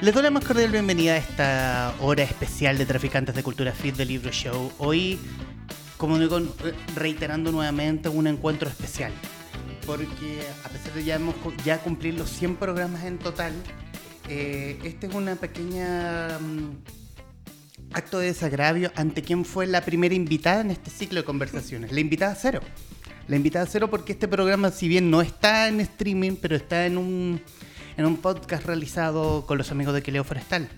Les doy la más cordial bienvenida a esta hora especial de Traficantes de Cultura Fit del Libro Show. Hoy, como digo, reiterando nuevamente un encuentro especial. Porque a pesar de ya, hemos, ya cumplir los 100 programas en total, eh, este es una pequeña mm, acto de desagravio ante quien fue la primera invitada en este ciclo de conversaciones. La invitada cero. La invitada cero porque este programa, si bien no está en streaming, pero está en un en un podcast realizado con los amigos de Queleo Forestal.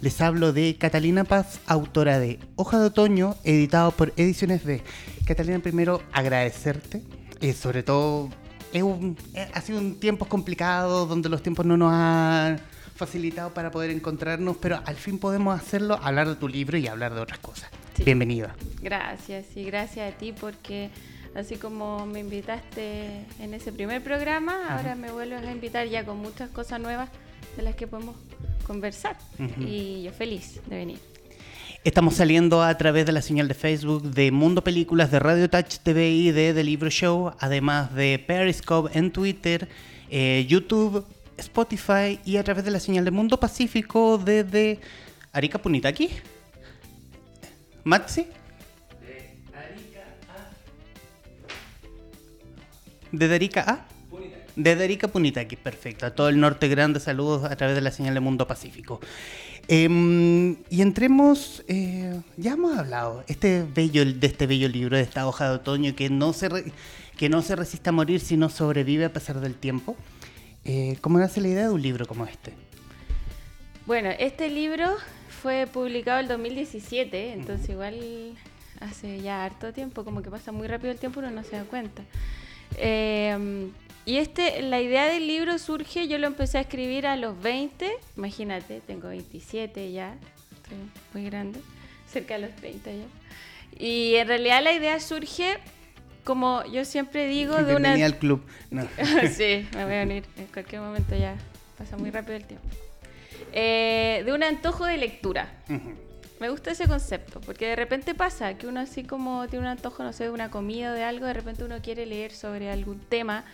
Les hablo de Catalina Paz, autora de Hoja de Otoño, editado por Ediciones B. Catalina, primero agradecerte, y eh, sobre todo es un, eh, ha sido un tiempo complicado donde los tiempos no nos han facilitado para poder encontrarnos, pero al fin podemos hacerlo, hablar de tu libro y hablar de otras cosas. Bienvenida. Gracias y gracias a ti porque Así como me invitaste en ese primer programa, ahora me vuelves a invitar ya con muchas cosas nuevas de las que podemos conversar. Y yo feliz de venir. Estamos saliendo a través de la señal de Facebook de Mundo Películas, de Radio Touch TV y de The Libro Show, además de Periscope en Twitter, eh, YouTube, Spotify y a través de la señal de Mundo Pacífico desde Arica Punitaki. Maxi. ¿De Derica a? De Derica Punitaki, perfecto. A todo el norte grande, saludos a través de la señal de Mundo Pacífico. Em, y entremos, eh, ya hemos hablado este bello, de este bello libro, de esta hoja de otoño que no se, que no se resiste a morir, sino sobrevive a pesar del tiempo. Eh, ¿Cómo nace la idea de un libro como este? Bueno, este libro fue publicado en 2017, entonces igual hace ya harto tiempo, como que pasa muy rápido el tiempo, uno no se da cuenta. Em, y este, la idea del libro surge, yo lo empecé a escribir a los 20, imagínate, tengo 27 ya, estoy muy grande, cerca de los 30 ya. Y en realidad la idea surge, como yo siempre digo, de una... al club. sí, me voy a unir, en cualquier momento ya, pasa muy rápido el tiempo. Eh, de un antojo de lectura. Me gusta ese concepto, porque de repente pasa que uno así como tiene un antojo, no sé, de una comida o de algo, de repente uno quiere leer sobre algún tema.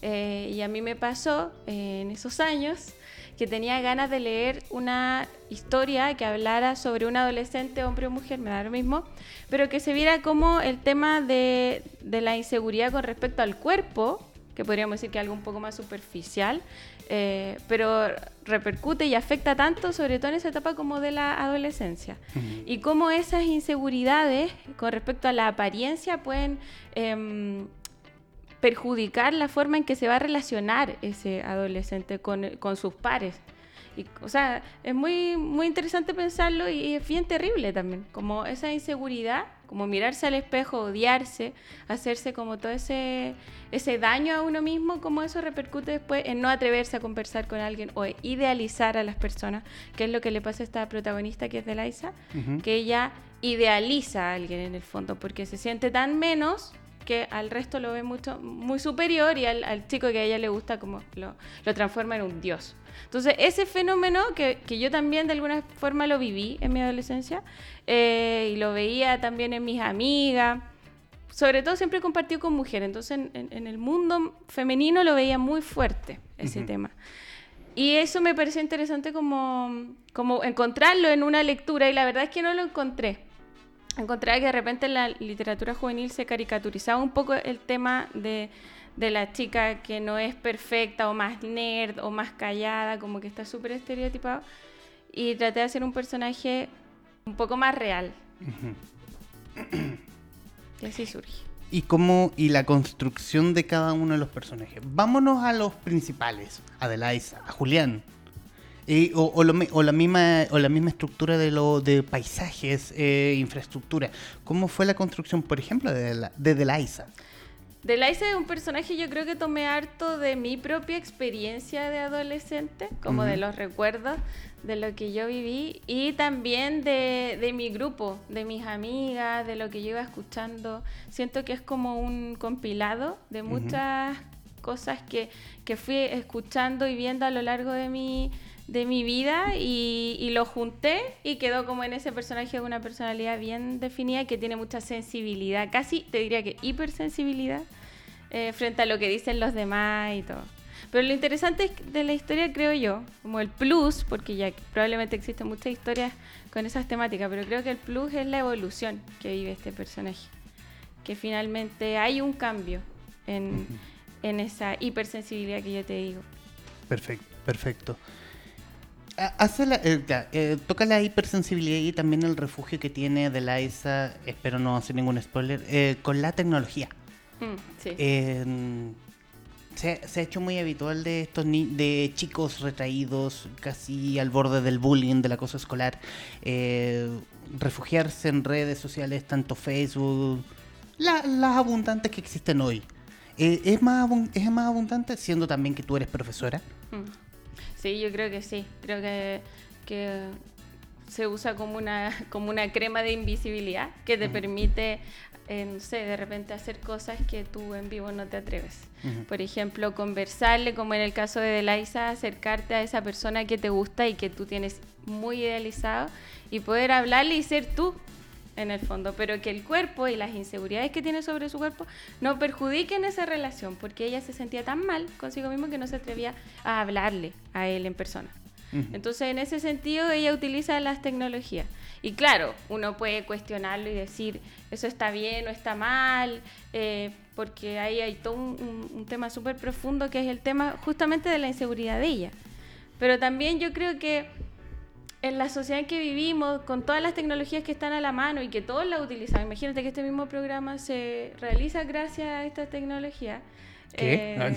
Eh, y a mí me pasó eh, en esos años que tenía ganas de leer una historia que hablara sobre un adolescente, hombre o mujer, me da lo mismo, pero que se viera como el tema de, de la inseguridad con respecto al cuerpo, que podríamos decir que algo un poco más superficial, eh, pero repercute y afecta tanto, sobre todo en esa etapa como de la adolescencia. Y cómo esas inseguridades con respecto a la apariencia pueden em, perjudicar la forma en que se va a relacionar ese adolescente con, con sus pares. Y, o sea, es muy, muy interesante pensarlo y es bien terrible también, como esa inseguridad, como mirarse al espejo, odiarse, hacerse como todo ese, ese daño a uno mismo, como eso repercute después en no atreverse a conversar con alguien o idealizar a las personas, que es lo que le pasa a esta protagonista que es de Laisa, que ella idealiza a alguien en el fondo, porque se siente tan menos que al resto lo ve mucho, muy superior y al, chico que a ella le gusta como lo, lo transforma en un dios. Entonces, ese fenómeno que, que, yo también de alguna forma lo viví en mi adolescencia eh, y lo veía también en mis amigas, sobre todo siempre compartido con mujeres, entonces en, el mundo femenino lo veía muy fuerte ese tema. Y eso me pareció interesante como, como encontrarlo en una lectura y la verdad es que no lo encontré. Encontré que de repente en la literatura juvenil se caricaturizaba un poco el tema de de la chica que no es perfecta o más nerd o más callada, como que está súper estereotipado. Y traté de hacer un personaje un poco más real. y así surge. ¿Y cómo, y la construcción de cada uno de los personajes? Vámonos a los principales, a Delaisa, a Julián. o, la misma, o la misma estructura de, lo, de paisajes, eh, infraestructura. ¿Cómo fue la construcción, por ejemplo, de, de Delaisa? Delaisa es un personaje yo creo que tomé harto de mi propia experiencia de adolescente, como de los recuerdos de lo que yo viví y también de, de, mi grupo, de mis amigas, de lo que yo iba escuchando. Siento que es como un compilado de muchas cosas que, que fui escuchando y viendo a lo largo de mi de mi vida y, lo junté y quedó como en ese personaje una personalidad bien definida que tiene mucha sensibilidad, casi te diría que hipersensibilidad eh, frente a lo que dicen los demás y todo. Pero lo interesante de la historia, creo yo, como el plus, porque ya probablemente existen muchas historias con esas temáticas, pero creo que el plus es la evolución que vive este personaje. Que finalmente hay un cambio en, en esa hipersensibilidad que yo te digo. Perfecto, perfecto. Hace la, eh, eh, toca la hipersensibilidad y también el refugio que tiene de Liza, espero no hacer ningún spoiler, eh, con la tecnología. Mm, se, ha hecho muy habitual de estos de chicos retraídos, casi al borde del bullying, del acoso escolar, refugiarse en redes sociales, tanto Facebook, las abundantes que existen hoy. ¿es, más, ¿Es más abundante siendo también que tú eres profesora? Mm. Sí, yo creo que sí. Creo que, que se usa como una, como una crema de invisibilidad que te permite, eh, no sé, de repente hacer cosas que tú en vivo no te atreves. Por ejemplo, conversarle, como en el caso de Delaisa, acercarte a esa persona que te gusta y que tú tienes muy idealizado y poder hablarle y ser tú en el fondo, pero que el cuerpo y las inseguridades que tiene sobre su cuerpo no perjudiquen esa relación, porque ella se sentía tan mal consigo misma que no se atrevía a hablarle a él en persona. Entonces, en ese sentido, ella utiliza las tecnologías. Y claro, uno puede cuestionarlo y decir, eso está bien o está mal, eh, porque ahí hay todo un, un tema súper profundo que es el tema justamente de la inseguridad de ella. Pero también yo creo que en la sociedad en que vivimos, con todas las tecnologías que están a la mano y que todos la utilizan, imagínate que este mismo programa se realiza gracias a esta tecnología. Eh,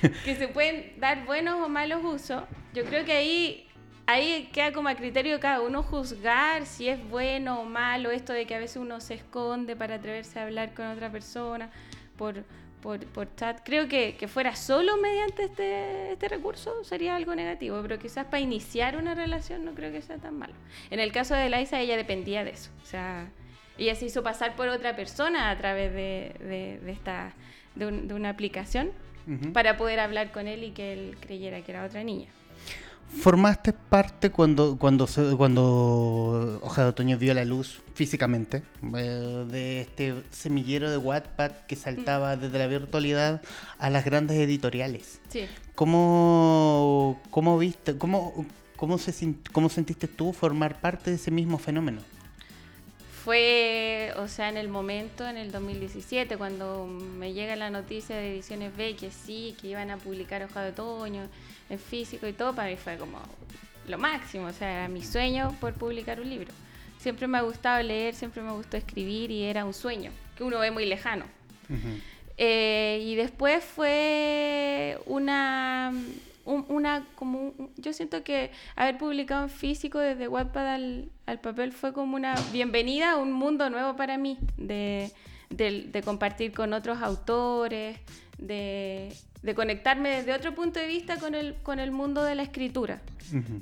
que se pueden dar buenos o malos usos. Yo creo que ahí, ahí queda como a criterio de cada uno juzgar si es bueno o malo esto de que a veces uno se esconde para atreverse a hablar con otra persona por, por, por chat. Creo que, que, fuera solo mediante este, este recurso sería algo negativo, pero quizás para iniciar una relación no creo que sea tan malo. En el caso de Liza, ella dependía de eso. O sea, ella se hizo pasar por otra persona a través de, de, esta, de, una aplicación para poder hablar con él y que él creyera que era otra niña. ¿Formaste parte cuando, cuando, cuando Hoja de Otoño vio la luz físicamente eh, de este semillero de Wattpad que saltaba mm. desde la virtualidad a las grandes editoriales? Sí. ¿Cómo, cómo viste, cómo, cómo, se, cómo sentiste tú formar parte de ese mismo fenómeno? Fue, o sea, en el momento, en el 2017, cuando me llega la noticia de Ediciones B que sí, que iban a publicar Hoja de Otoño en físico y todo, para mí fue como lo máximo, o sea, era mi sueño por publicar un libro. Siempre me ha gustado leer, siempre me gustó escribir y era un sueño que uno ve muy lejano. Eh, y después fue una, una como yo siento que haber publicado en físico desde Wattpad al, al, papel fue como una bienvenida a un mundo nuevo para mí, de, de compartir con otros autores, de, de conectarme desde otro punto de vista con el, con el mundo de la escritura,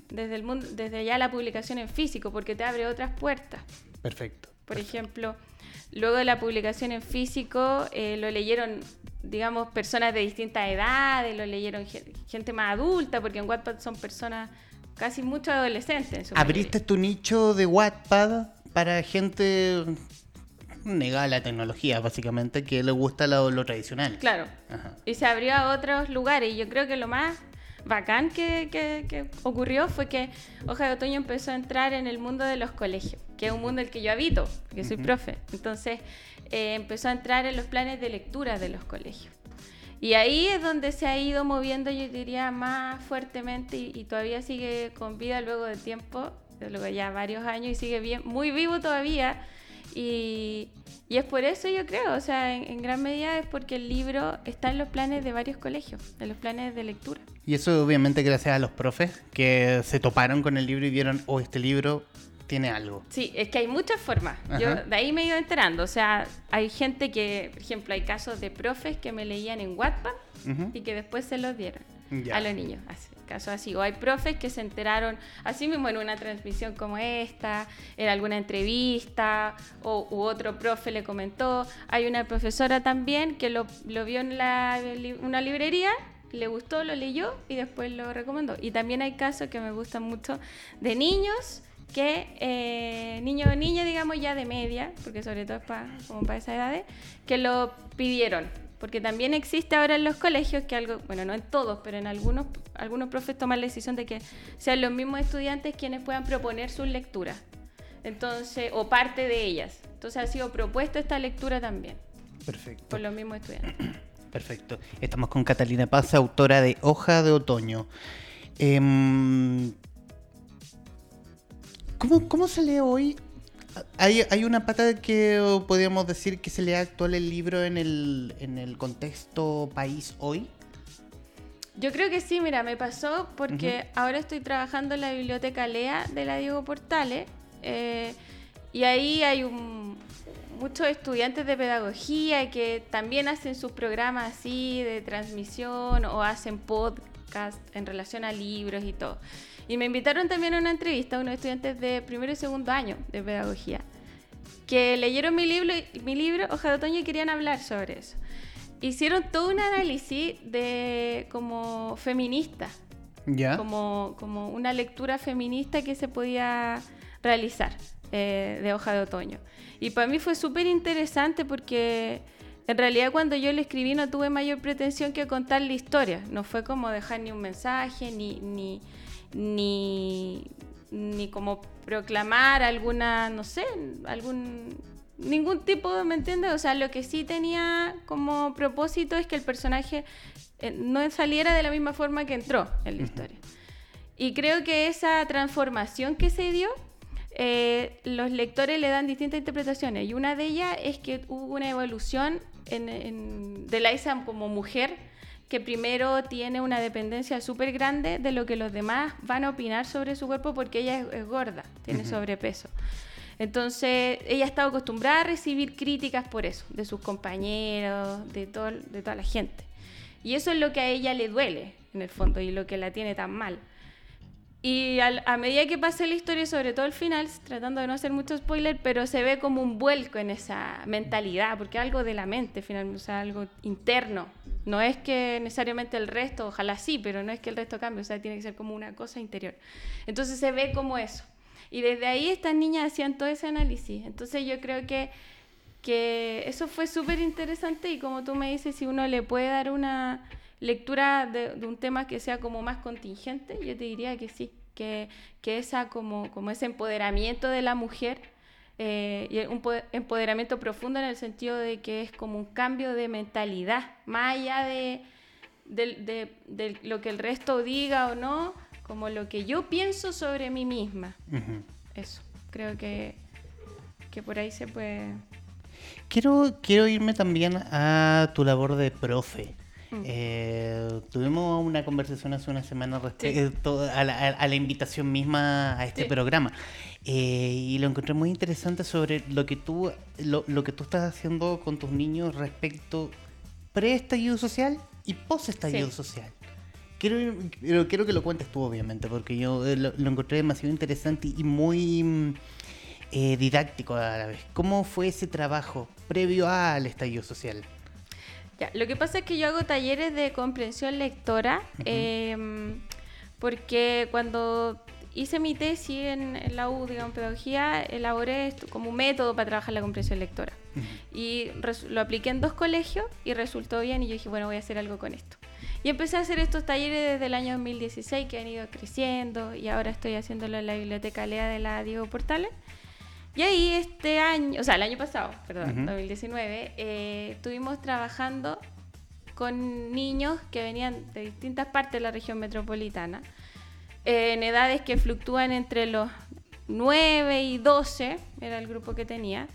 desde, el mundo, desde ya la publicación en físico, porque te abre otras puertas. Perfecto. Por ejemplo, luego de la publicación en físico, eh, lo leyeron, digamos, personas de distintas edades, lo leyeron gente más adulta, porque en Wattpad son personas, casi muchos adolescentes. ¿Abriste tu nicho de Wattpad para gente negada la tecnología, básicamente, que le gusta lo, tradicional. Claro. Y se abrió a otros lugares. Y yo creo que lo más bacán que, que, ocurrió fue que Hoja de Otoño empezó a entrar en el mundo de los colegios, que es un mundo en el que yo habito, que soy profe. Entonces eh, empezó a entrar en los planes de lectura de los colegios. Y ahí es donde se ha ido moviendo, yo diría, más fuertemente y, todavía sigue con vida luego de tiempo, luego ya varios años y sigue bien, muy vivo todavía y, es por eso yo creo, o sea, en, gran medida es porque el libro está en los planes de varios colegios, en los planes de lectura. Y eso obviamente gracias a los profes que se toparon con el libro y vieron, oh, este libro tiene algo. Sí, es que hay muchas formas. Yo de ahí me he ido enterando. O sea, hay gente que, por ejemplo, hay casos de profes que me leían en Wattpad y que después se los dieron a los niños. Así caso así. O hay profes que se enteraron así mismo en una transmisión como esta, en alguna entrevista, o u otro profe le comentó. Hay una profesora también que lo, lo vio en la, una librería le gustó, lo leyó y después lo recomendó. Y también hay casos que me gustan mucho de niños que, eh, niños o niñas, digamos ya de media, porque sobre todo es para, como para esa edad, que lo pidieron porque también existe ahora en los colegios que algo, bueno, no en todos, pero en algunos, algunos profes toman la decisión de que sean los mismos estudiantes quienes puedan proponer sus lecturas. Entonces, o parte de ellas. Entonces ha sido propuesta esta lectura también. Perfecto. Por los mismos estudiantes. Perfecto. Estamos con Catalina Paz, autora de Hoja de Otoño. Em, ¿cómo, ¿Cómo se lee hoy hay, hay una pata que podríamos decir que se le actual el libro en el, en el contexto país hoy. Yo creo que sí, mira, me pasó porque ahora estoy trabajando en la biblioteca Lea de la Diego Portales eh, y ahí hay un, muchos estudiantes de pedagogía que también hacen sus programas así de transmisión o hacen podcast en relación a libros y todo. Y me invitaron también a una entrevista a unos estudiantes de primero y segundo año de pedagogía, que leyeron mi libro, mi libro Hoja de Otoño y querían hablar sobre eso. Hicieron todo un análisis de como feminista, ¿Ya? Como, como una lectura feminista que se podía realizar eh, de Hoja de Otoño. Y para mí fue súper interesante porque en realidad cuando yo le escribí no tuve mayor pretensión que contar la historia. No fue como dejar ni un mensaje, ni, ni, ni, ni como proclamar alguna, no sé, algún ningún tipo, ¿me entiendes? O sea, lo que sí tenía como propósito es que el personaje eh, no saliera de la misma forma que entró en la historia. Y creo que esa transformación que se dio, eh, los lectores le dan distintas interpretaciones. Y una de ellas es que hubo una evolución en, de Laisa como mujer que primero tiene una dependencia súper grande de lo que los demás van a opinar sobre su cuerpo porque ella es, gorda, tiene sobrepeso. Entonces, ella ha estado acostumbrada a recibir críticas por eso, de sus compañeros, de, todo, de toda la gente. Y eso es lo que a ella le duele, en el fondo, y lo que la tiene tan mal. Y a medida que pasa la historia, sobre todo el final, tratando de no hacer mucho spoiler, pero se ve como un vuelco en esa mentalidad, porque algo de la mente, finalmente, o sea, algo interno. No es que necesariamente el resto, ojalá sí, pero no es que el resto cambie, o sea, tiene que ser como una cosa interior. Entonces se ve como eso. Y desde ahí estas niñas hacían todo ese análisis. Entonces yo creo que, que eso fue súper interesante y como tú me dices, si uno le puede dar una lectura de, un tema que sea como más contingente, yo te diría que sí, que, que esa como, como ese empoderamiento de la mujer, eh, y un empoderamiento profundo en el sentido de que es como un cambio de mentalidad, más allá de, de, lo que el resto diga o no, como lo que yo pienso sobre mí misma. Eso, creo que, que por ahí se puede... Quiero, quiero irme también a tu labor de profe. Mm. Eh, tuvimos una conversación hace una semana respecto a, la, invitación misma a este programa eh, y lo encontré muy interesante sobre lo que tú lo, que tú estás haciendo con tus niños respecto pre-estallido social y post-estallido social. Quiero, quiero que lo cuentes tú, obviamente, porque yo eh, lo, encontré demasiado interesante y muy mm, didáctico a la vez. ¿Cómo fue ese trabajo previo al estallido social? Lo que pasa es que yo hago talleres de comprensión lectora, em, porque cuando hice mi tesis en, la U, digamos, pedagogía, elaboré esto como un método para trabajar la comprensión lectora. Y lo apliqué en dos colegios y resultó bien y yo dije, bueno, voy a hacer algo con esto. Y empecé a hacer estos talleres desde el año 2016 que han ido creciendo y ahora estoy haciéndolo en la biblioteca Lea de la Diego Portales. Y ahí este año, o sea, el año pasado, perdón, 2019, eh, estuvimos trabajando con niños que venían de distintas partes de la región metropolitana, en edades que fluctúan entre los 9 y 12, era el grupo que tenía,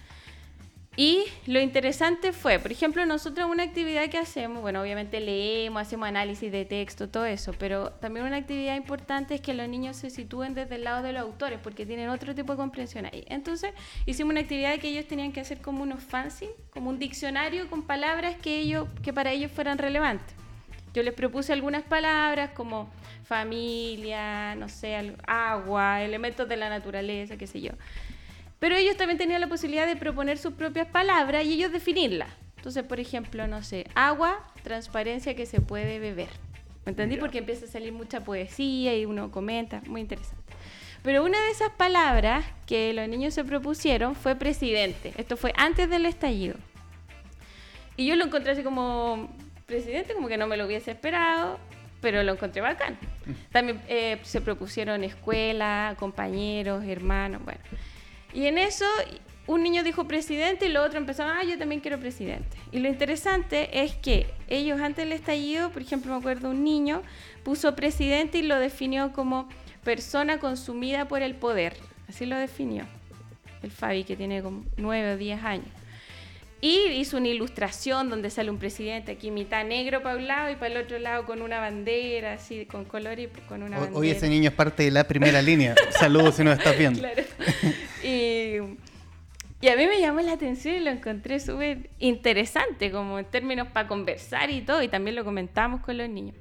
y lo interesante fue, por ejemplo, nosotros una actividad que hacemos, bueno, obviamente leemos, hacemos análisis de texto, todo eso, pero también una actividad importante es que los niños se sitúen desde el lado de los autores, porque tienen otro tipo de comprensión ahí. Entonces, hicimos una actividad que ellos tenían que hacer como unos fancy, como un diccionario con palabras que, ellos, que para ellos fueran relevantes. Yo les propuse algunas palabras como familia, no sé, agua, elementos de la naturaleza, qué sé yo. Pero ellos también tenían la posibilidad de proponer sus propias palabras y ellos definirlas. Entonces, por ejemplo, no sé, agua, transparencia que se puede beber. ¿Me entendí? Porque empieza a salir mucha poesía y uno comenta, muy interesante. Pero una de esas palabras que los niños se propusieron fue presidente. Esto fue antes del estallido. Y yo lo encontré así como presidente, como que no me lo hubiese esperado, pero lo encontré bacán. También eh, se propusieron escuela, compañeros, hermanos, bueno. Y en eso un niño dijo presidente y los otros empezaron, ah, yo también quiero presidente. Y lo interesante es que ellos antes del estallido, por ejemplo, me acuerdo un niño puso presidente y lo definió como persona consumida por el poder. Así lo definió el Fabi, que tiene como nueve o diez años. Y hizo una ilustración donde sale un presidente aquí mitad negro para un lado y para el otro lado con una bandera, así con color y con una bandera. Hoy ese niño es parte de la primera línea. Saludos si nos estás viendo. Claro. Y, y, a mí me llamó la atención y lo encontré súper interesante, como en términos para conversar y todo, y también lo comentamos con los niños.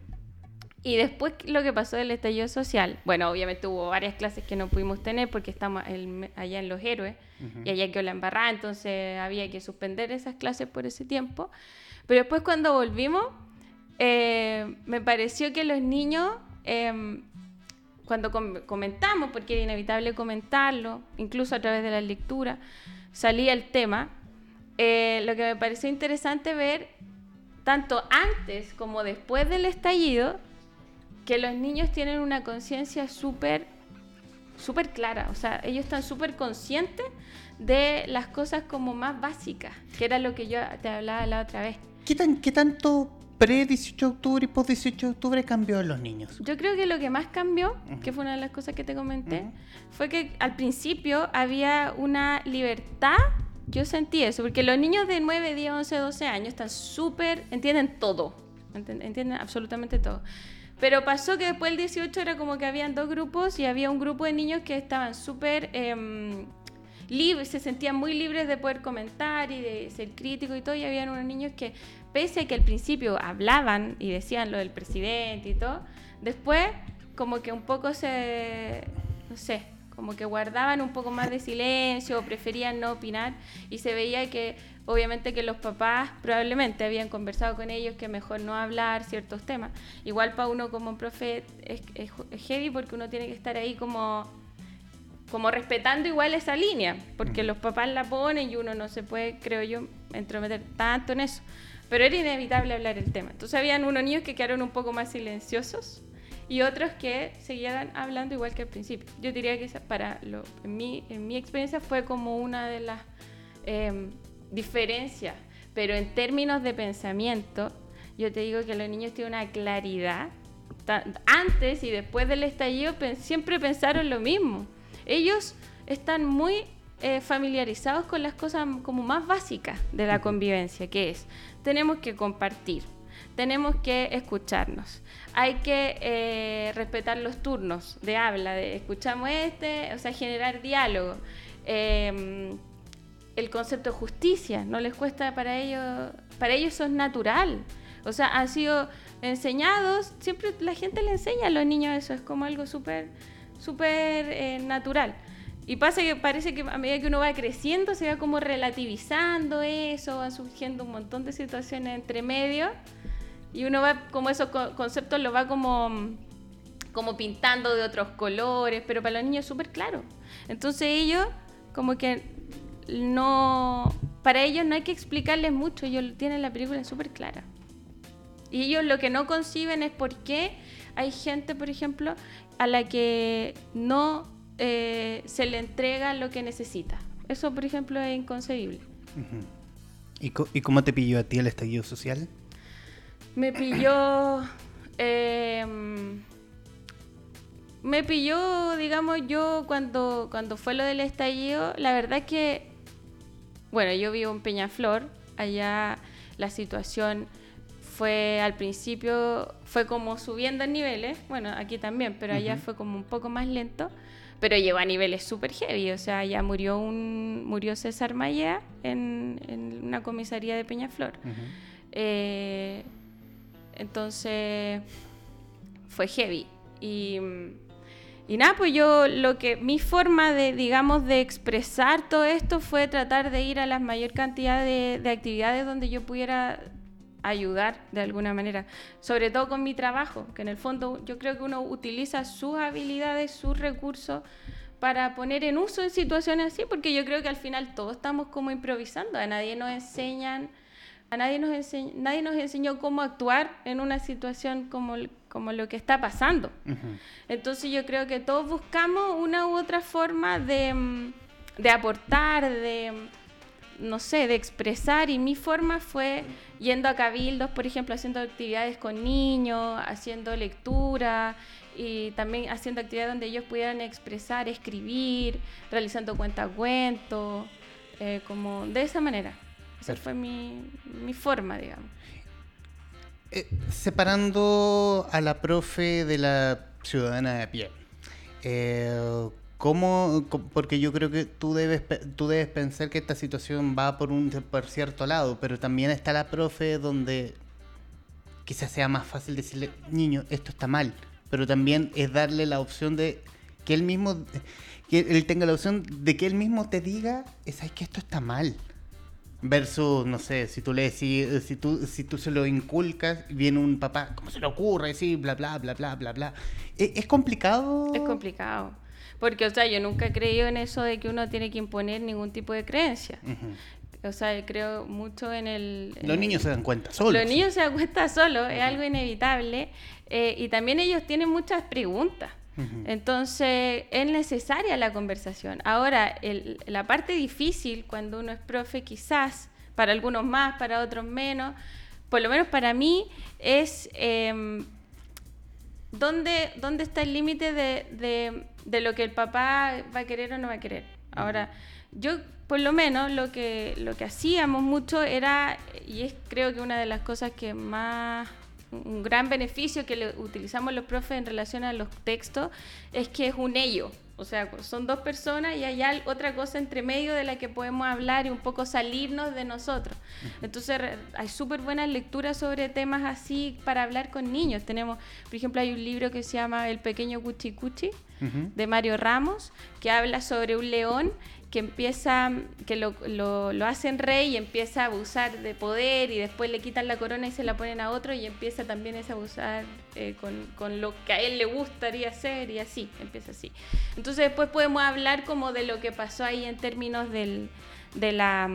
Y después lo que pasó del estallido social, bueno, obviamente hubo varias clases que no pudimos tener porque estamos allá en Los Héroes y allá quedó la embarrada, entonces había que suspender esas clases por ese tiempo. Pero después cuando volvimos, eh, me pareció que los niños, em, cuando comentamos, porque era inevitable comentarlo, incluso a través de la lectura, salía el tema, eh, lo que me pareció interesante ver, tanto antes como después del estallido, que los niños tienen una conciencia súper súper clara, o sea, ellos están súper conscientes de las cosas como más básicas, que era lo que yo te hablaba la otra vez. ¿Qué, tan, qué tanto pre-18 de octubre y post-18 de octubre cambió en los niños? Yo creo que lo que más cambió, que fue una de las cosas que te comenté, fue que al principio había una libertad, yo sentí eso, porque los niños de 9, 10, 11, 12 años están súper, entienden todo, entienden absolutamente todo. Pero pasó que después del 18 era como que habían dos grupos y había un grupo de niños que estaban súper em, libres, se sentían muy libres de poder comentar y de ser críticos y todo. Y habían unos niños que, pese a que al principio hablaban y decían lo del presidente y todo, después como que un poco se, no sé, como que guardaban un poco más de silencio o preferían no opinar y se veía que obviamente que los papás probablemente habían conversado con ellos que mejor no hablar ciertos temas. Igual para uno como profe es, es, heavy porque uno tiene que estar ahí como, como respetando igual esa línea, porque los papás la ponen y uno no se puede, creo yo, entrometer tanto en eso. Pero era inevitable hablar el tema. Entonces habían unos niños que quedaron un poco más silenciosos y otros que seguían hablando igual que al principio. Yo diría que para lo, en, mi, en mi experiencia fue como una de las... Eh, diferencias, pero en términos de pensamiento, yo te digo que los niños tienen una claridad. Antes y después del estallido siempre pensaron lo mismo. Ellos están muy eh, familiarizados con las cosas como más básicas de la convivencia, que es, tenemos que compartir, tenemos que escucharnos, hay que eh, respetar los turnos de habla, de escuchamos este, o sea, generar diálogo. Em, el concepto de justicia, no les cuesta para ellos, para ellos eso es natural. O sea, han sido enseñados, siempre la gente le enseña a los niños eso, es como algo súper, súper eh, natural. Y pasa que parece que a medida que uno va creciendo se va como relativizando eso, van surgiendo un montón de situaciones entre medio y uno va como esos conceptos lo va como, como pintando de otros colores, pero para los niños es súper claro. Entonces ellos como que no, para ellos no hay que explicarles mucho, ellos tienen la película súper clara. Y ellos lo que no conciben es por qué hay gente, por ejemplo, a la que no eh, se le entrega lo que necesita. Eso, por ejemplo, es inconcebible. ¿Y, cómo te pilló a ti el estallido social? Me pilló... Em, me pilló, digamos, yo cuando, cuando fue lo del estallido, la verdad es que bueno, yo vivo en Peñaflor, allá la situación fue al principio, fue como subiendo en niveles, bueno, aquí también, pero allá fue como un poco más lento, pero llegó a niveles súper heavy, o sea, ya murió, un, murió César Maya en, en una comisaría de Peñaflor. Eh, entonces, fue heavy. Y y nada, pues yo lo que mi forma de, digamos, de expresar todo esto fue tratar de ir a la mayor cantidad de, actividades donde yo pudiera ayudar de alguna manera, sobre todo con mi trabajo, que en el fondo yo creo que uno utiliza sus habilidades, sus recursos para poner en uso en situaciones así, porque yo creo que al final todos estamos como improvisando, a nadie nos enseñan a nadie nos, enseñó, nadie nos enseñó cómo actuar en una situación como, como lo que está pasando. Entonces yo creo que todos buscamos una u otra forma de, de aportar, de, no sé, de expresar y mi forma fue yendo a cabildos, por ejemplo, haciendo actividades con niños, haciendo lectura y también haciendo actividades donde ellos pudieran expresar, escribir, realizando cuentacuentos, eh, como de esa manera. Esa fue mi, mi forma, digamos. Eh, separando a la profe de la ciudadana de pie, eh, ¿cómo, porque yo creo que tú debes, tú debes pensar que esta situación va por un por cierto lado, pero también está la profe donde quizás sea más fácil decirle, niño, esto está mal, pero también es darle la opción de que él mismo, que él tenga la opción de que él mismo te diga, es que esto está mal. Versus, no sé, si tú le decís, eh, si tú, si tú se lo inculcas, viene un papá, ¿cómo se le ocurre? Sí, bla, bla, bla, bla, bla, bla. ¿Es, ¿Es, complicado? Es complicado. Porque, o sea, yo nunca he creído en eso de que uno tiene que imponer ningún tipo de creencia. O sea, creo mucho en el... los niños se dan cuenta solos. Los niños se dan cuenta solos, es algo inevitable. Eh, y también ellos tienen muchas preguntas. Entonces, es necesaria la conversación. Ahora, la parte difícil cuando uno es profe, quizás, para algunos más, para otros menos, por lo menos para mí, es em, ¿dónde, ¿dónde, está el límite de, de, lo que el papá va a querer o no va a querer. Ahora, yo por lo menos lo que, lo que hacíamos mucho era, y es creo que una de las cosas que más un gran beneficio que le utilizamos los profes en relación a los textos es que es un ello. O sea, son dos personas y hay otra cosa entre medio de la que podemos hablar y un poco salirnos de nosotros. Entonces, hay súper buenas lecturas sobre temas así para hablar con niños. Tenemos, por ejemplo, hay un libro que se llama El pequeño Cuchi Cuchi, de Mario Ramos, que habla sobre un león que empieza, que lo, lo, lo, hacen rey y empieza a abusar de poder y después le quitan la corona y se la ponen a otro y empieza también a abusar eh, con, con, lo que a él le gustaría hacer y así, empieza así. Entonces después podemos hablar como de lo que pasó ahí en términos del, de la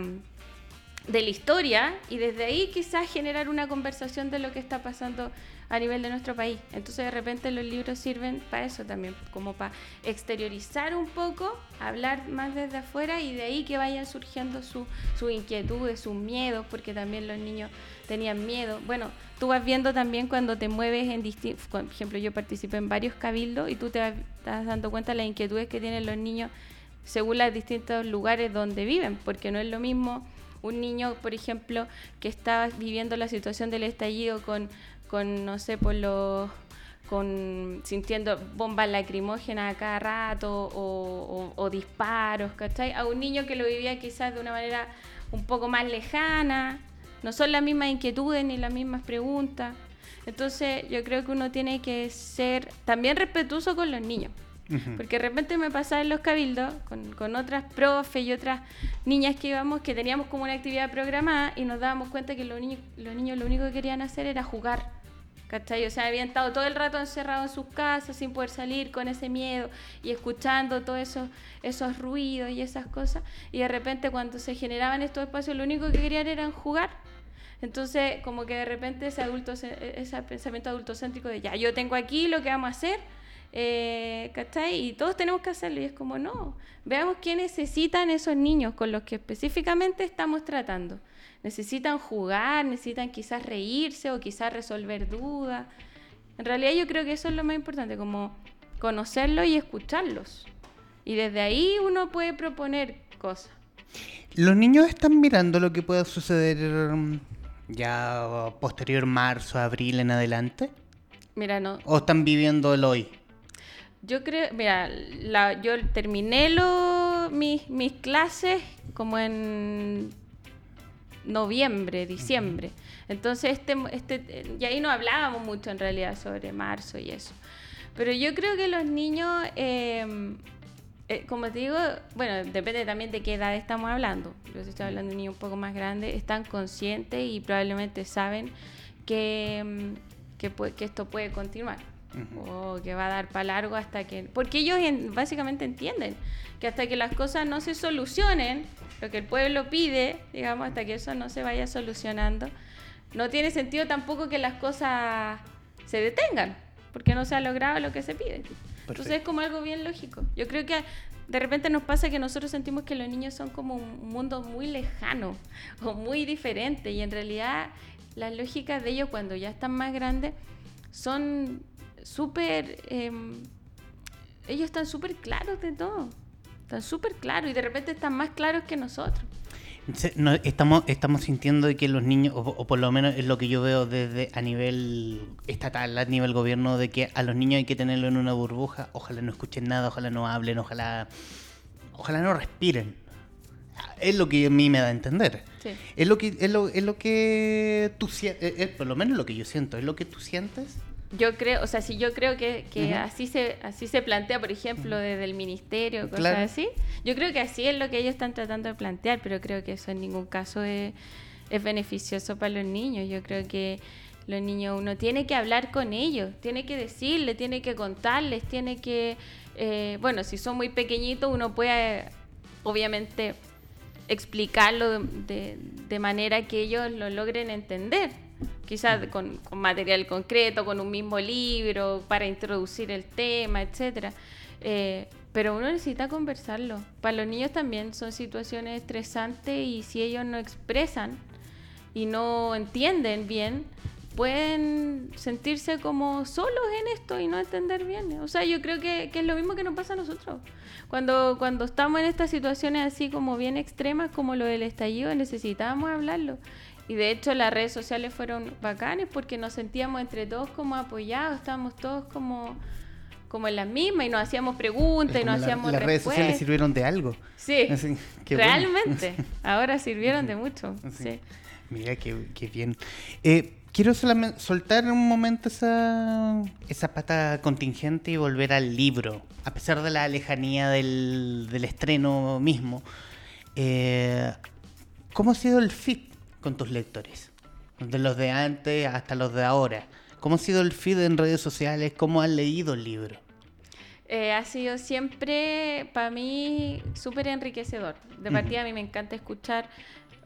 de la historia y desde ahí quizás generar una conversación de lo que está pasando a nivel de nuestro país. Entonces de repente los libros sirven para eso también, como para exteriorizar un poco, hablar más desde afuera y de ahí que vayan surgiendo sus su inquietudes, sus miedos, porque también los niños tenían miedo. Bueno, tú vas viendo también cuando te mueves en distintos, por ejemplo, yo participé en varios cabildos y tú te estás dando cuenta de las inquietudes que tienen los niños según los distintos lugares donde viven, porque no es lo mismo un niño, por ejemplo, que está viviendo la situación del estallido con con, no sé, por los con sintiendo bombas lacrimógenas a cada rato o, disparos, ¿cachai? A un niño que lo vivía quizás de una manera un poco más lejana, no son las mismas inquietudes ni las mismas preguntas. Entonces yo creo que uno tiene que ser también respetuoso con los niños. Porque de repente me pasaba en los cabildos con, con otras profes y otras niñas que íbamos que teníamos como una actividad programada y nos dábamos cuenta que los niños, los niños lo único que querían hacer era jugar. ¿Cachai? O sea, habían estado todo el rato encerrados en sus casas sin poder salir con ese miedo y escuchando todos esos, esos ruidos y esas cosas. Y de repente cuando se generaban estos espacios, lo único que querían era jugar. Entonces, como que de repente ese, adulto, ese pensamiento adultocéntrico de ya, yo tengo aquí lo que vamos a hacer, eh, ¿cachai? Y todos tenemos que hacerlo. Y es como, no, veamos qué necesitan esos niños con los que específicamente estamos tratando necesitan jugar, necesitan quizás reírse o quizás resolver dudas. En realidad yo creo que eso es lo más importante, como conocerlos y escucharlos. Y desde ahí uno puede proponer cosas. ¿Los niños están mirando lo que pueda suceder mm, ya posterior marzo, abril en adelante? Mira, no. ¿O están viviendo el hoy? Yo creo, mira, la, yo terminé lo, mis, mis clases como en noviembre, diciembre. Entonces, este, este, y ahí no hablábamos mucho en realidad sobre marzo y eso. Pero yo creo que los niños, em, eh, como te digo, bueno, depende también de qué edad estamos hablando. Yo estoy hablando de niños un poco más grandes, están conscientes y probablemente saben que, em, que, que esto puede continuar. O que va a dar para largo hasta que... Porque ellos básicamente entienden que hasta que las cosas no se solucionen, lo que el pueblo pide, digamos, hasta que eso no se vaya solucionando, no tiene sentido tampoco que las cosas se detengan, porque no se ha logrado lo que se pide. Entonces es como algo bien lógico. Yo creo que de repente nos pasa que nosotros sentimos que los niños son como un mundo muy lejano o muy diferente y en realidad las lógicas de ellos cuando ya están más grandes son súper... Em, ellos están súper claros de todo. Están súper claros y de repente están más claros que nosotros. estamos, estamos sintiendo que los niños, o, por lo menos es lo que yo veo desde a nivel estatal, a nivel gobierno, de que a los niños hay que tenerlo en una burbuja, ojalá no escuchen nada, ojalá no hablen, ojalá, ojalá no respiren. Es lo que a mí me da a entender. Es lo que, es lo, es lo que tú sientes, por lo menos lo que yo siento, es lo que tú sientes yo creo, o sea, si yo creo que, así se así se plantea, por ejemplo, desde el ministerio, cosas así, yo creo que así es lo que ellos están tratando de plantear, pero creo que eso en ningún caso es, beneficioso para los niños. Yo creo que los niños uno tiene que hablar con ellos, tiene que decirles, tiene que contarles, tiene que, eh, bueno, si son muy pequeñitos uno puede, obviamente, explicarlo de, de manera que ellos lo logren entender quizás con, material concreto, con un mismo libro, para introducir el tema, etc. Eh, pero uno necesita conversarlo. Para los niños también son situaciones estresantes y si ellos no expresan y no entienden bien, pueden sentirse como solos en esto y no entender bien. O sea, yo creo que, que, es lo mismo que nos pasa a nosotros. Cuando, cuando estamos en estas situaciones así como bien extremas, como lo del estallido, necesitábamos hablarlo. Y de hecho las redes sociales fueron bacanes porque nos sentíamos entre todos como apoyados, estábamos todos como, como en la misma y nos hacíamos preguntas y nos hacíamos Las redes sociales sirvieron de algo. Sí, realmente. Ahora sirvieron de mucho. Sí. Mira, qué, bien. Eh, quiero solamente soltar un momento esa, esa pata contingente y volver al libro. A pesar de la lejanía del, del estreno mismo. Eh, ¿Cómo ha sido el fit con tus lectores? De los de antes hasta los de ahora. ¿Cómo ha sido el feed en redes sociales? ¿Cómo han leído el libro? Eh, ha sido siempre para mí súper enriquecedor. De partida a mí me encanta escuchar.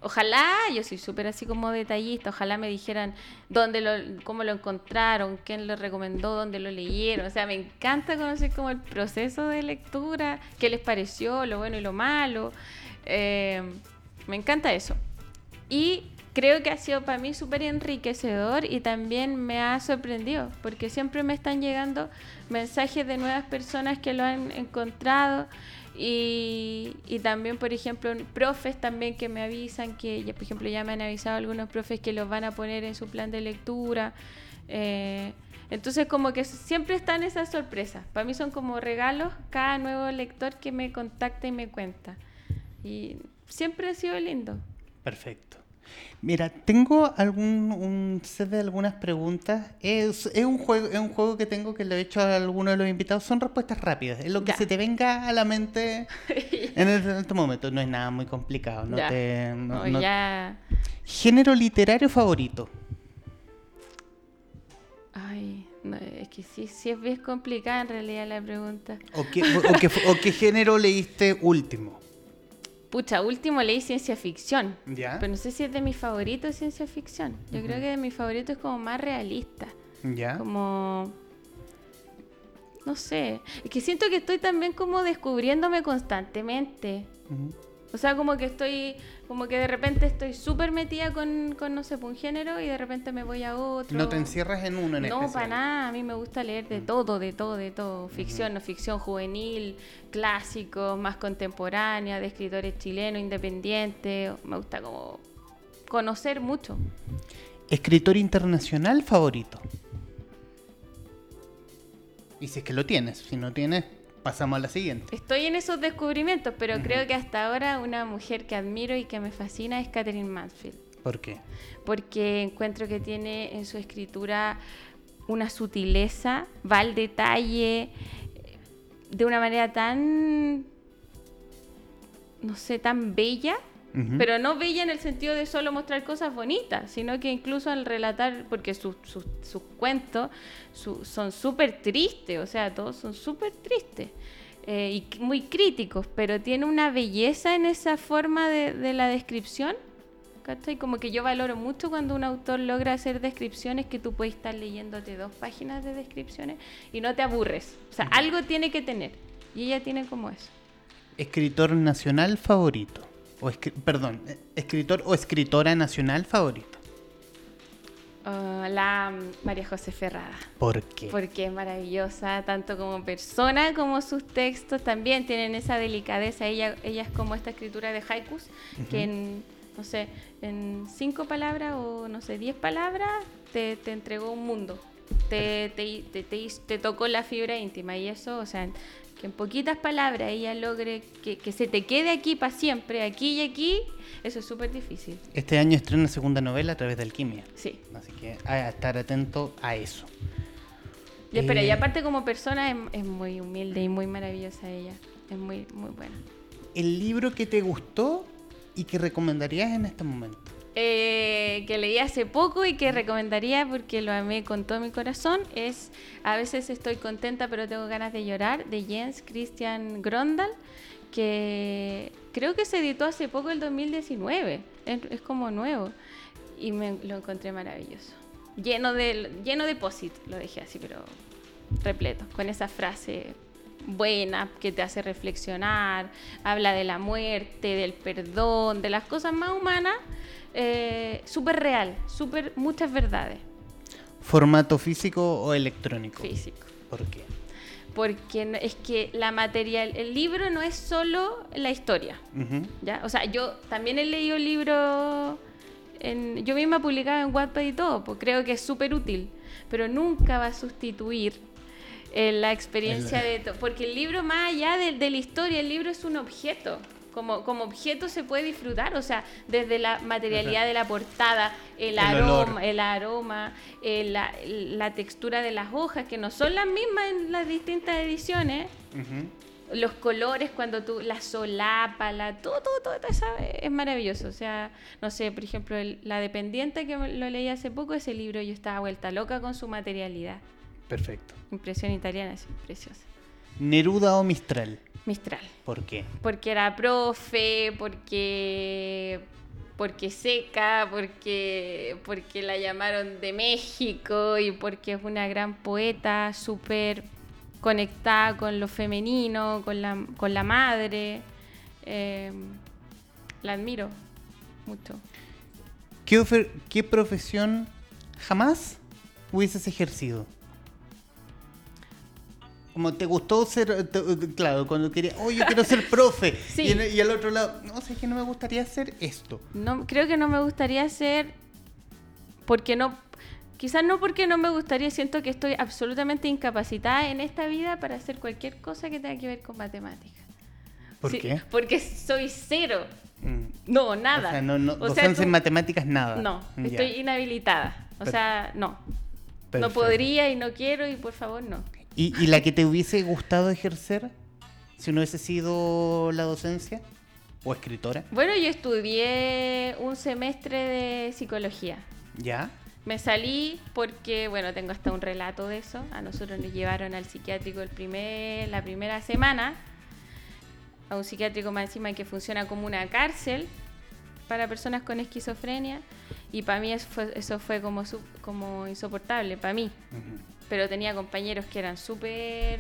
Ojalá, yo soy súper así como detallista, ojalá me dijeran dónde lo, cómo lo encontraron, quién lo recomendó, dónde lo leyeron. O sea, me encanta conocer como el proceso de lectura, qué les pareció, lo bueno y lo malo. Eh, me encanta eso. Y creo que ha sido para mí súper enriquecedor y también me ha sorprendido, porque siempre me están llegando mensajes de nuevas personas que lo han encontrado y, también, por ejemplo, profes también que me avisan que, por ejemplo, ya me han avisado algunos profes que los van a poner en su plan de lectura. Eh, entonces, como que siempre están esas sorpresas. Para mí son como regalos cada nuevo lector que me contacta y me cuenta. Y siempre ha sido lindo. Perfecto. Mira, tengo algún un set de algunas preguntas. Es, es, un juego, es un juego que tengo que le he hecho a algunos de los invitados. Son respuestas rápidas. Es lo que se te venga a la mente en, este momento. No es nada muy complicado. No Te, Género literario favorito. Ay, es que sí, sí es bien complicada en realidad la pregunta. ¿O qué, o qué género leíste último? Pucha, último leí ciencia ficción. ¿Ya? Pero no sé si es de mis favoritos ciencia ficción. Yo creo que de mis favoritos es como más realista. ¿Ya? Como. No sé. Es que siento que estoy también como descubriéndome constantemente. O sea, como que estoy, como que de repente estoy súper metida con, con, no sé, un género y de repente me voy a otro. No te encierras en uno en No, para nada. A mí me gusta leer de mm. todo, de todo, de todo. Ficción, no ficción juvenil, clásicos, más contemporánea, de escritores chilenos, independientes. Me gusta como conocer mucho. ¿Escritor internacional favorito? Y si es que lo tienes, si no tienes, Pasamos a la siguiente. Estoy en esos descubrimientos, pero creo que hasta ahora una mujer que admiro y que me fascina es Catherine Mansfield. ¿Por qué? Porque encuentro que tiene en su escritura una sutileza, va al detalle eh, de una manera tan, no sé, tan bella Ujú. Pero no bella en el sentido de solo mostrar cosas bonitas, sino que incluso al relatar, porque sus, sus, sus cuentos su- son súper tristes, o sea, todos son súper tristes eh, y muy críticos, pero tiene una belleza en esa forma de, de la descripción. ¿cachai? Como que yo valoro mucho cuando un autor logra hacer descripciones que tú puedes estar leyéndote dos páginas de descripciones y no te aburres. O sea, algo tiene que tener. Y ella tiene como eso. Escritor nacional favorito. O escri- perdón, eh, escritor o escritora nacional favorito. Ah, la María José Ferrada. ¿Por qué? Porque es maravillosa, tanto como persona como sus textos también tienen esa delicadeza. Ella, ella es como esta escritura de haikus, que en, no sé, en cinco palabras o no sé, diez palabras te, te entregó un mundo. Te, te, te, te tocó la fibra íntima y eso, o sea, que en poquitas palabras ella logre que, que se te quede aquí para siempre, aquí y aquí, eso es súper difícil. Este año estrena segunda novela a través de Alquimia. Sí. Así que a estar atento a eso. Y espera, Eh, y aparte como persona es, es muy humilde y muy maravillosa ella. Es muy, muy buena. El libro que te gustó y que recomendarías en este momento. Eh, que leí hace poco y que recomendaría porque lo amé con todo mi corazón es A veces estoy contenta pero tengo ganas de llorar de Jens Christian Grondal que creo que se editó hace poco el 2019 es, es como nuevo. Y me lo encontré maravilloso. Lleno de lleno de posit lo dejé así pero repleto con esa frase buena que te hace reflexionar, habla de la muerte, del perdón, de las cosas más humanas, eh, súper real, súper muchas verdades ¿Formato físico o electrónico? físico. ¿Por qué? Porque es que la material, el libro no es solo la historia. ¿ya? O sea, yo también he leído libros, en, yo misma publicaba en Wattpad y todo, pues creo que es súper útil, pero nunca va a sustituir eh, la experiencia de... to- Porque el libro, más allá de, de la historia, el libro es un objeto. Como, como objeto se puede disfrutar, o sea, desde la materialidad de la portada, el, El olor. aroma, el aroma, eh, la, la textura de las hojas, que no son las mismas en las distintas ediciones, los colores cuando tú la solapa, la todo, todo, todo, todo esa- es maravilloso. O sea, no sé, por ejemplo, el- La Dependiente que lo leí hace poco, ese libro yo estaba vuelta loca con su materialidad. Perfecto. Impresión italiana, es preciosa. ¿Neruda o Mistral? Mistral. ¿Por qué? Porque era profe, porque porque seca, porque porque la llamaron de México y porque es una gran poeta, súper conectada con lo femenino, con la, con la madre. Eh, la admiro mucho. ¿Qué, ofer- qué profesión jamás hubieses ejercido? Como te gustó ser, te- claro, cuando querías, oh, yo quiero ser profe. Sí. Y, en- y al otro lado, no sé, es que no me gustaría hacer esto. No, creo que no me gustaría hacer porque no quizás no porque no me gustaría, siento que estoy absolutamente incapacitada en esta vida para hacer cualquier cosa que tenga que ver con matemáticas. ¿Por Sí, qué? Porque soy cero. Mm. No, nada. O sea, no, no, O sea, tú- en matemáticas, nada. No, Ya, estoy inhabilitada. O sea, no. No podría y no quiero y por favor no. ¿Y, y la que te hubiese gustado ejercer si no hubiese sido la docencia? ¿O escritora? Bueno, yo estudié un semestre de psicología. ¿Ya? Me salí porque, bueno, tengo hasta un relato de eso. A nosotros nos llevaron al psiquiátrico el primer, la primera semana, a un psiquiátrico más encima que funciona como una cárcel para personas con esquizofrenia. Y para mí eso fue, eso fue como, como insoportable, para mí. Ujú. Pero tenía compañeros que eran súper...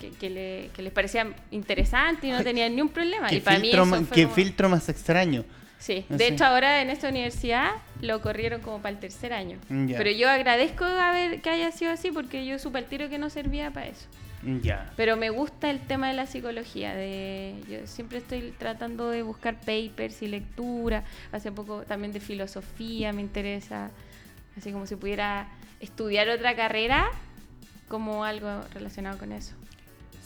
Que, que le- que les parecía interesante y no tenían ni un problema. ¿Qué, y para mí filtro, eso ma- fue qué como- filtro más extraño? Sí, Ah, de sí. hecho ahora en esta universidad lo corrieron como para el tercer año. Ya. Pero yo agradezco a ver que haya sido así porque yo supe al tiro que no servía para eso. Ya. Pero me gusta el tema de la psicología, de yo siempre estoy tratando de buscar papers y lectura. Hace poco también de filosofía me interesa, así como si pudiera estudiar otra carrera como algo relacionado con eso.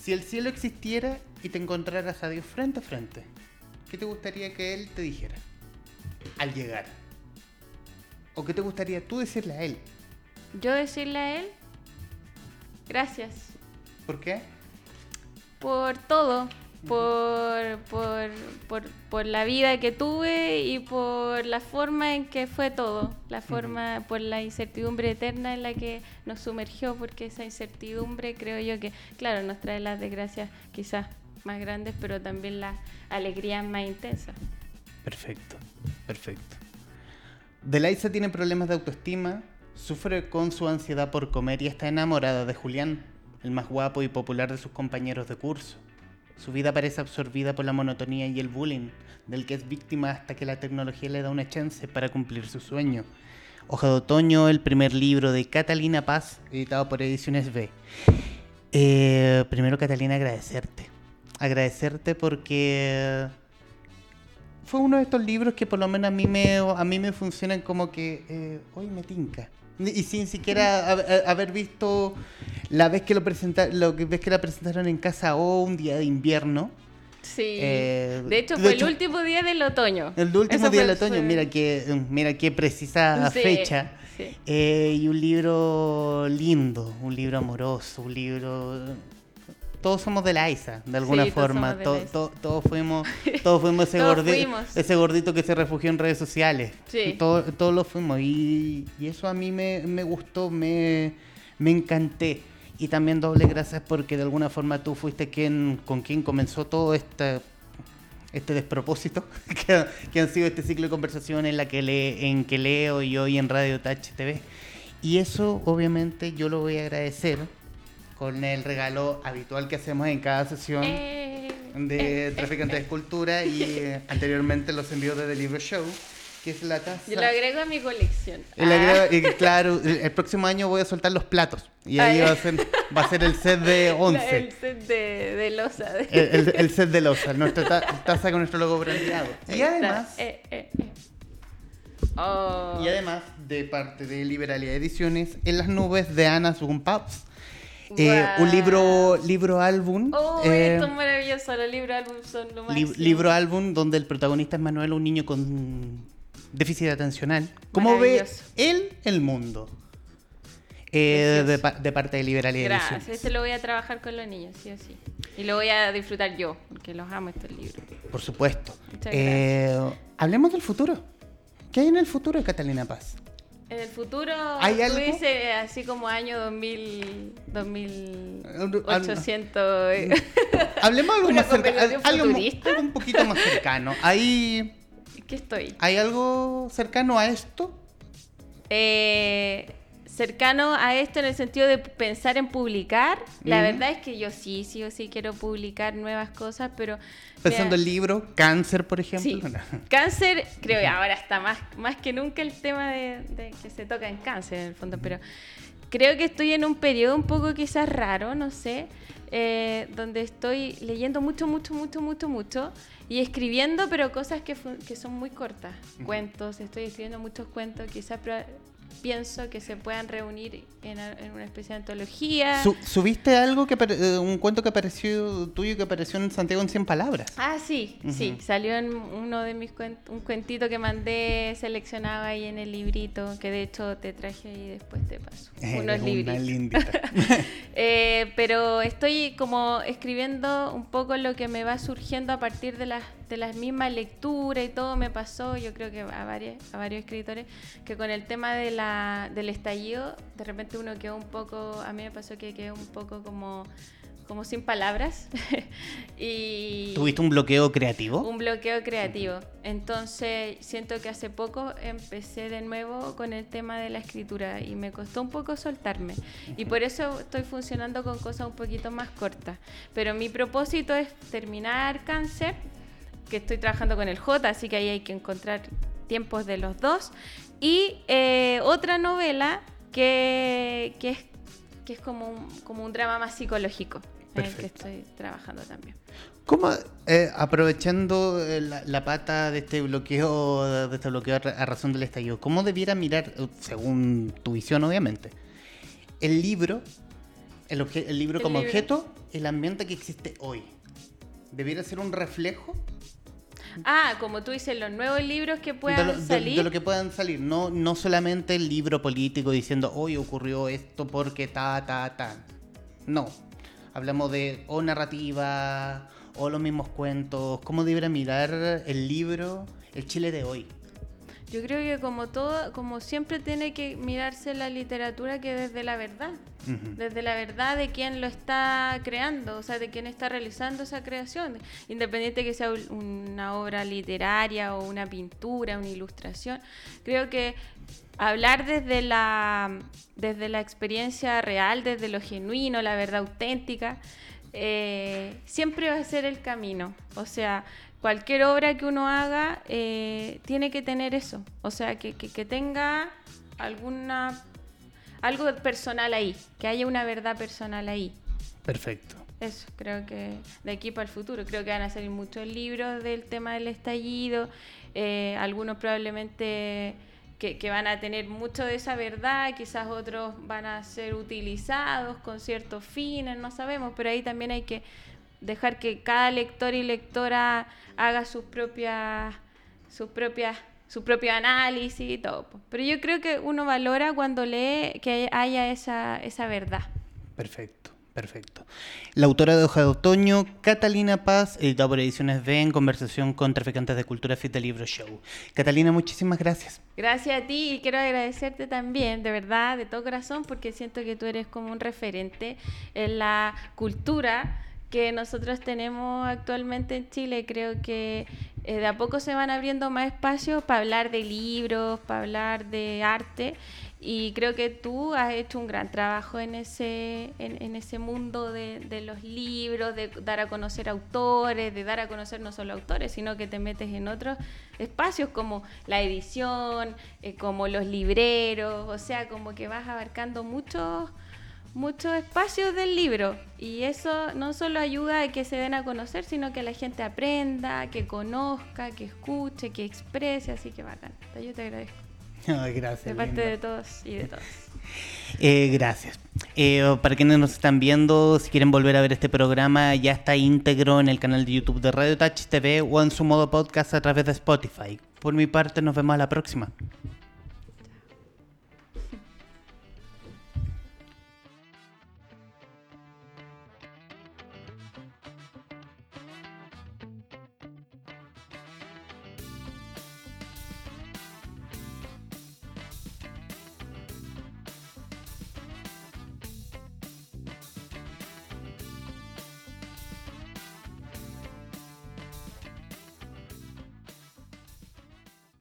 Si el cielo existiera y te encontraras a Dios frente a frente, ¿qué te gustaría que Él te dijera al llegar? ¿O qué te gustaría tú decirle a Él? Yo decirle a él, gracias ¿Por qué? por todo, por, por, por, por, la vida que tuve y por la forma en que fue todo, la forma, por la incertidumbre eterna en la que nos sumergió, porque esa incertidumbre creo yo que, claro, nos trae las desgracias quizás más grandes, pero también las alegrías más intensas. Perfecto, perfecto. Delaisa tiene problemas de autoestima, sufre con su ansiedad por comer y está enamorada de Julián, el más guapo y popular de sus compañeros de curso. Su vida parece absorbida por la monotonía y el bullying, del que es víctima hasta que la tecnología le da una chance para cumplir su sueño. Hoja de Otoño, el primer libro de Catalina Paz, editado por Ediciones B. Eh, primero, Catalina, agradecerte. Agradecerte porque fue uno de estos libros que por lo menos a mí me, a mí me funcionan como que, eh, hoy me tinca. Y sin siquiera haber visto la vez que lo presentaron, lo que ves que la presentaron en casa o un día de invierno. Sí. Eh, de hecho, fue el último día del otoño. El último día del otoño. Mira qué, mira qué precisa fecha. Eh, y un libro lindo, un libro amoroso, un libro todos somos de la ISA, de alguna forma. Todos fuimos, todos fuimos, ese, gordito, ese gordito que se refugió en redes sociales. Sí. Todos lo fuimos. Y, eso a mí me, gustó, me, me encanté. Y también doble gracias porque de alguna forma tú fuiste quien, con quien comenzó todo este, este despropósito que, que, han sido este ciclo de conversación en la que le, en que leo y hoy en Radio Touch TV. Y eso obviamente yo lo voy a agradecer con el regalo habitual que hacemos en cada sesión eh, de eh, Traficantes de Escultura y eh, anteriormente los envíos de The Libro Show, que es la taza. Yo lo agrego a mi colección. Ah. Y claro, el, próximo año voy a soltar los platos y ahí va a, ser, va a ser el set de 11. El set de, de losa. El, set de losa, nuestra taza con nuestro logo brandeado. Y además... Oh. Y además, de parte de Liberalia Ediciones, en las nubes de Ana Paps eh, un libro, libro álbum. Oh, eh, esto es maravilloso, los libros álbum son lo máximo. libro álbum donde el protagonista es Manuel, un niño con déficit atencional. ¿Cómo ve él el mundo? Eh, de, parte de Liberal y Gracias, este lo voy a trabajar con los niños, sí o sí. Y lo voy a disfrutar yo, porque los amo estos libros. Por supuesto. hablemos del futuro. ¿Qué hay en el futuro de Catalina Paz? En el futuro, ¿Hay tú dices así como año 2000, 2800. Hablemos algo más cercano, algo, algo, un poquito más cercano. ¿Hay, ¿Qué estoy? ¿Hay algo cercano a esto? Eh, cercano a esto en el sentido de pensar en publicar. La verdad es que yo sí, sí o sí quiero publicar nuevas cosas, pero... Pensando en el libro, cáncer, por ejemplo. Cáncer, creo que ahora está más, más que nunca el tema de, que se toca en cáncer, en el fondo, pero creo que estoy en un periodo un poco quizás raro, no sé, eh, donde estoy leyendo mucho, mucho, mucho, mucho, mucho y escribiendo, pero cosas que, que son muy cortas. Cuentos, estoy escribiendo muchos cuentos, quizás pienso que se puedan reunir en, una especie de antología. ¿Subiste algo, que eh, un cuento que apareció tuyo que apareció en Santiago en 100 palabras? Ah, sí, sí, salió en uno de mis cuentos, un cuentito que mandé seleccionado ahí en el librito, que de hecho te traje y después te paso. Eh, unos libritos. eh, pero estoy como escribiendo un poco lo que me va surgiendo a partir de las de las mismas lecturas y todo me pasó, yo creo que a, varios, a varios escritores, que con el tema de la, del estallido, de repente uno quedó un poco, a mí me pasó que quedó un poco como como sin palabras. y ¿Tuviste un bloqueo creativo? Un bloqueo creativo. Entonces, siento que hace poco empecé de nuevo con el tema de la escritura y me costó un poco soltarme. Y por eso estoy funcionando con cosas un poquito más cortas. Pero mi propósito es terminar cáncer que estoy trabajando con el J, así que ahí hay que encontrar tiempos de los dos. Y eh, otra novela que, que, es, que es como un, como un drama más psicológico, en el que estoy trabajando también. ¿Cómo, eh, aprovechando eh, la, pata de este bloqueo, de este bloqueo a razón del estallido, cómo debiera mirar, según tu visión obviamente, el libro, el, el libro como objeto, el ambiente que existe hoy? ¿Debiera ser un reflejo Ah, como tú dices, los nuevos libros que puedan salir. De, lo que puedan salir, no, no solamente el libro político diciendo, hoy ocurrió esto porque ta, ta, ta. No. Hablamos de o narrativa, o los mismos cuentos? ¿Cómo debería mirar el libro, el Chile de hoy? Yo creo que como todo, como siempre tiene que mirarse la literatura que desde la verdad, desde la verdad de quien lo está creando, o sea, de quien está realizando esa creación, independiente que sea una obra literaria o una pintura, una ilustración. Creo que hablar desde la, desde la experiencia real, desde lo genuino, la verdad auténtica, eh, siempre va a ser el camino. O sea, cualquier obra que uno haga eh, tiene que tener eso, o sea, que, tenga alguna algo personal ahí, que haya una verdad personal ahí. Perfecto. Eso, creo que de aquí para el futuro, creo que van a salir muchos libros del tema del estallido, eh, algunos probablemente que, que, van a tener mucho de esa verdad, quizás otros van a ser utilizados con ciertos fines, no sabemos, pero ahí también hay que dejar que cada lector y lectora haga sus propias, sus propias, su propio análisis y todo. Pero yo creo que uno valora cuando lee que haya esa, esa verdad. Perfecto. Perfecto. La autora de Hoja de Otoño, Catalina Paz, editada por Ediciones B, en conversación con traficantes de cultura Fit de Libro Show. Catalina, muchísimas gracias. Gracias a ti y quiero agradecerte también, de verdad, de todo corazón, porque siento que tú eres como un referente en la cultura que nosotros tenemos actualmente en Chile. Creo que eh, de a poco se van abriendo más espacios para hablar de libros, para hablar de arte. Y creo que tú has hecho un gran trabajo en ese, en, ese mundo de, los libros, de dar a conocer autores, de dar a conocer no solo autores, sino que te metes en otros espacios como la edición, eh, como los libreros, o sea, como que vas abarcando muchos muchos espacios del libro y eso no solo ayuda a que se den a conocer, sino que la gente aprenda, que conozca, que escuche, que exprese, así que bacán. Yo te agradezco. gracias. De parte de todos y de todas. Eh, gracias. Eh, para quienes nos están viendo, si quieren volver a ver este programa, ya está íntegro en el canal de YouTube de Radio Touch TV o en su modo podcast a través de Spotify. Por mi parte, nos vemos a la próxima.